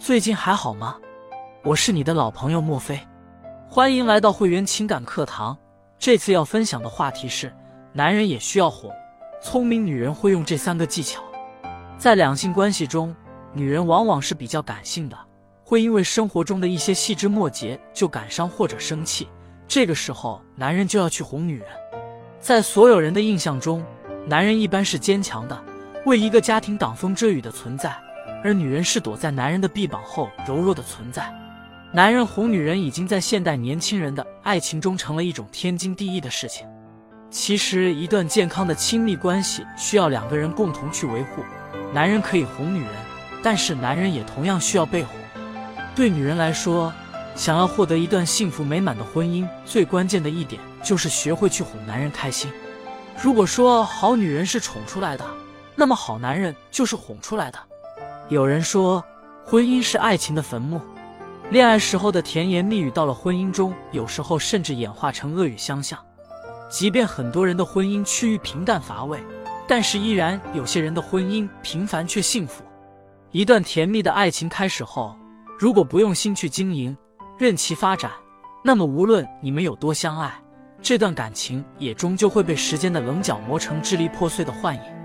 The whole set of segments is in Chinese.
最近还好吗？我是你的老朋友莫非，欢迎来到会员情感课堂。这次要分享的话题是：男人也需要哄。聪明女人会用这三个技巧。在两性关系中，女人往往是比较感性的，会因为生活中的一些细枝末节就感伤或者生气。这个时候，男人就要去哄女人。在所有人的印象中，男人一般是坚强的，为一个家庭挡风遮雨的存在。而女人是躲在男人的臂膀后柔弱的存在，男人哄女人已经在现代年轻人的爱情中成了一种天经地义的事情。其实，一段健康的亲密关系需要两个人共同去维护。男人可以哄女人，但是男人也同样需要被哄。对女人来说，想要获得一段幸福美满的婚姻，最关键的一点就是学会去哄男人开心。如果说好女人是宠出来的，那么好男人就是哄出来的。有人说，婚姻是爱情的坟墓，恋爱时候的甜言蜜语，到了婚姻中，有时候甚至演化成恶语相向。即便很多人的婚姻趋于平淡乏味，但是依然有些人的婚姻平凡却幸福。一段甜蜜的爱情开始后，如果不用心去经营，任其发展，那么无论你们有多相爱，这段感情也终究会被时间的棱角磨成支离破碎的幻影。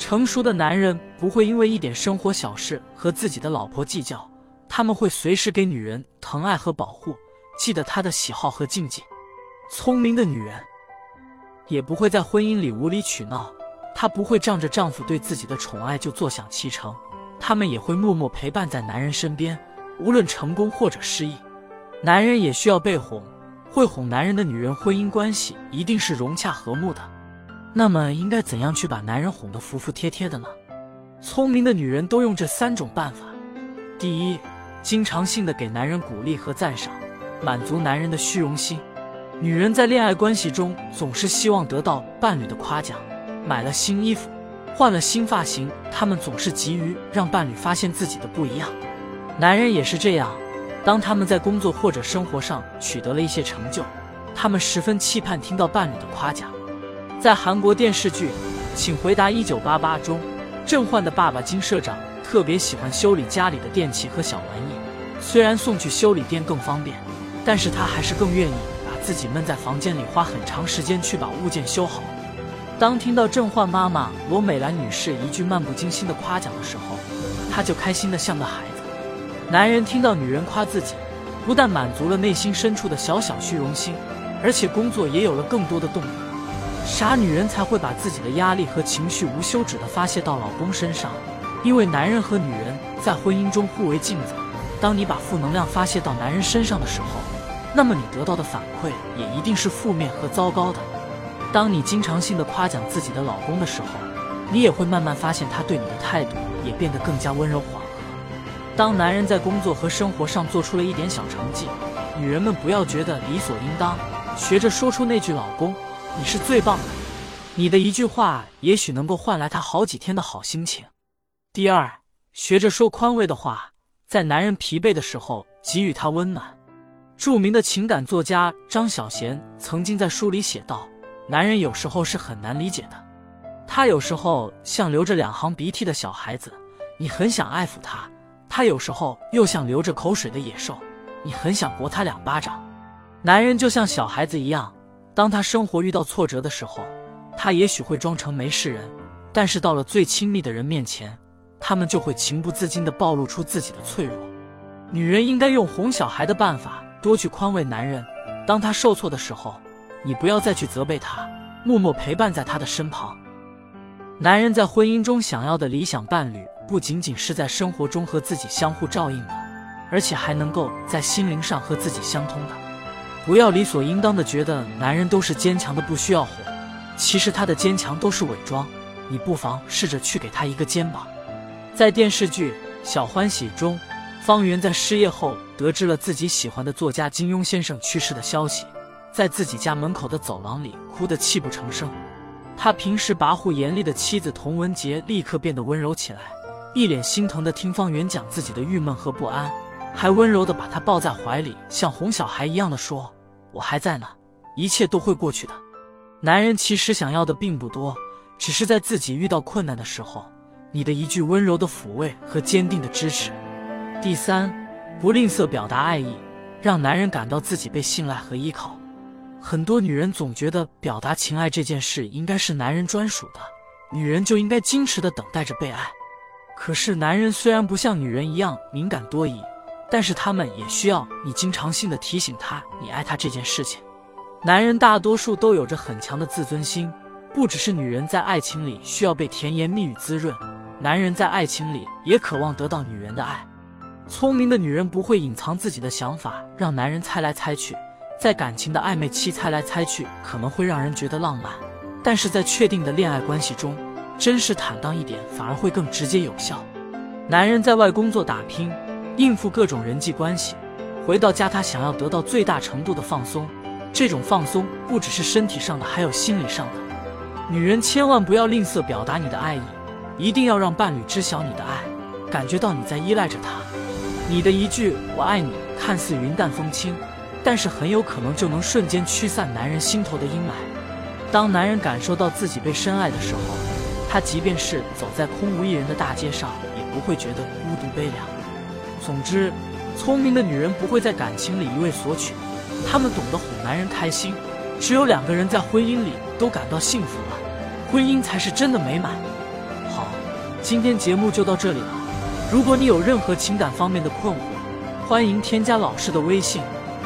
成熟的男人不会因为一点生活小事和自己的老婆计较，他们会随时给女人疼爱和保护，记得她的喜好和禁忌。聪明的女人也不会在婚姻里无理取闹，她不会仗着丈夫对自己的宠爱就坐享其成，她们也会默默陪伴在男人身边，无论成功或者失意。男人也需要被哄，会哄男人的女人，婚姻关系一定是融洽和睦的。那么应该怎样去把男人哄得服服帖帖的呢？聪明的女人都用这三种办法：第一，经常性的给男人鼓励和赞赏，满足男人的虚荣心。女人在恋爱关系中总是希望得到伴侣的夸奖，买了新衣服，换了新发型，她们总是急于让伴侣发现自己的不一样。男人也是这样，当他们在工作或者生活上取得了一些成就，他们十分期盼听到伴侣的夸奖。在韩国电视剧《请回答一九八八》中，郑焕的爸爸金社长特别喜欢修理家里的电器和小玩意。虽然送去修理店更方便，但是他还是更愿意把自己闷在房间里，花很长时间去把物件修好。当听到郑焕妈妈罗美兰女士一句漫不经心的夸奖的时候，他就开心的像个孩子。男人听到女人夸自己，不但满足了内心深处的小小虚荣心，而且工作也有了更多的动力。傻女人才会把自己的压力和情绪无休止地发泄到老公身上，因为男人和女人在婚姻中互为镜子。当你把负能量发泄到男人身上的时候，那么你得到的反馈也一定是负面和糟糕的。当你经常性的夸奖自己的老公的时候，你也会慢慢发现他对你的态度也变得更加温柔缓和。当男人在工作和生活上做出了一点小成绩，女人们不要觉得理所应当，学着说出那句“老公”。你是最棒的，你的一句话也许能够换来他好几天的好心情。第二，学着说宽慰的话，在男人疲惫的时候给予他温暖。著名的情感作家张小娴曾经在书里写道：“男人有时候是很难理解的，他有时候像流着两行鼻涕的小孩子，你很想爱抚他；他有时候又像流着口水的野兽，你很想驳他两巴掌。男人就像小孩子一样。”当他生活遇到挫折的时候，他也许会装成没事人，但是到了最亲密的人面前，他们就会情不自禁地暴露出自己的脆弱。女人应该用哄小孩的办法，多去宽慰男人。当他受挫的时候，你不要再去责备他，默默陪伴在他的身旁。男人在婚姻中想要的理想伴侣，不仅仅是在生活中和自己相互照应的，而且还能够在心灵上和自己相通的。不要理所应当的觉得男人都是坚强的，不需要哄。其实他的坚强都是伪装。你不妨试着去给他一个肩膀。在电视剧《小欢喜》中，方圆在失业后得知了自己喜欢的作家金庸先生去世的消息，在自己家门口的走廊里哭得泣不成声。他平时跋扈严厉的妻子童文洁立刻变得温柔起来，一脸心疼的听方圆讲自己的郁闷和不安。还温柔的把他抱在怀里，像哄小孩一样的说：“我还在呢，一切都会过去的。”男人其实想要的并不多，只是在自己遇到困难的时候，你的一句温柔的抚慰和坚定的支持。第三，不吝啬表达爱意，让男人感到自己被信赖和依靠。很多女人总觉得表达情爱这件事应该是男人专属的，女人就应该矜持的等待着被爱。可是，男人虽然不像女人一样敏感多疑，但是他们也需要你经常性的提醒他你爱他这件事情。男人大多数都有着很强的自尊心，不只是女人在爱情里需要被甜言蜜语滋润，男人在爱情里也渴望得到女人的爱。聪明的女人不会隐藏自己的想法，让男人猜来猜去。在感情的暧昧期猜来猜去可能会让人觉得浪漫，但是在确定的恋爱关系中，真实坦荡一点反而会更直接有效。男人在外工作打拼，应付各种人际关系，回到家他想要得到最大程度的放松。这种放松不只是身体上的，还有心理上的。女人千万不要吝啬表达你的爱意，一定要让伴侣知晓你的爱，感觉到你在依赖着他。你的一句“我爱你”看似云淡风轻。但是很有可能就能瞬间驱散男人心头的阴霾。当男人感受到自己被深爱的时候，他即便是走在空无一人的大街上，也不会觉得孤独悲凉。总之，聪明的女人不会在感情里一味索取，她们懂得哄男人开心。只有两个人在婚姻里都感到幸福了，婚姻才是真的美满。好，今天节目就到这里了。如果你有任何情感方面的困惑，欢迎添加老师的微信。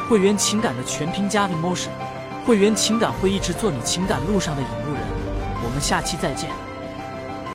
会员情感的全拼加 emotion，会员情感会一直做你情感路上的引路人。我们下期再见。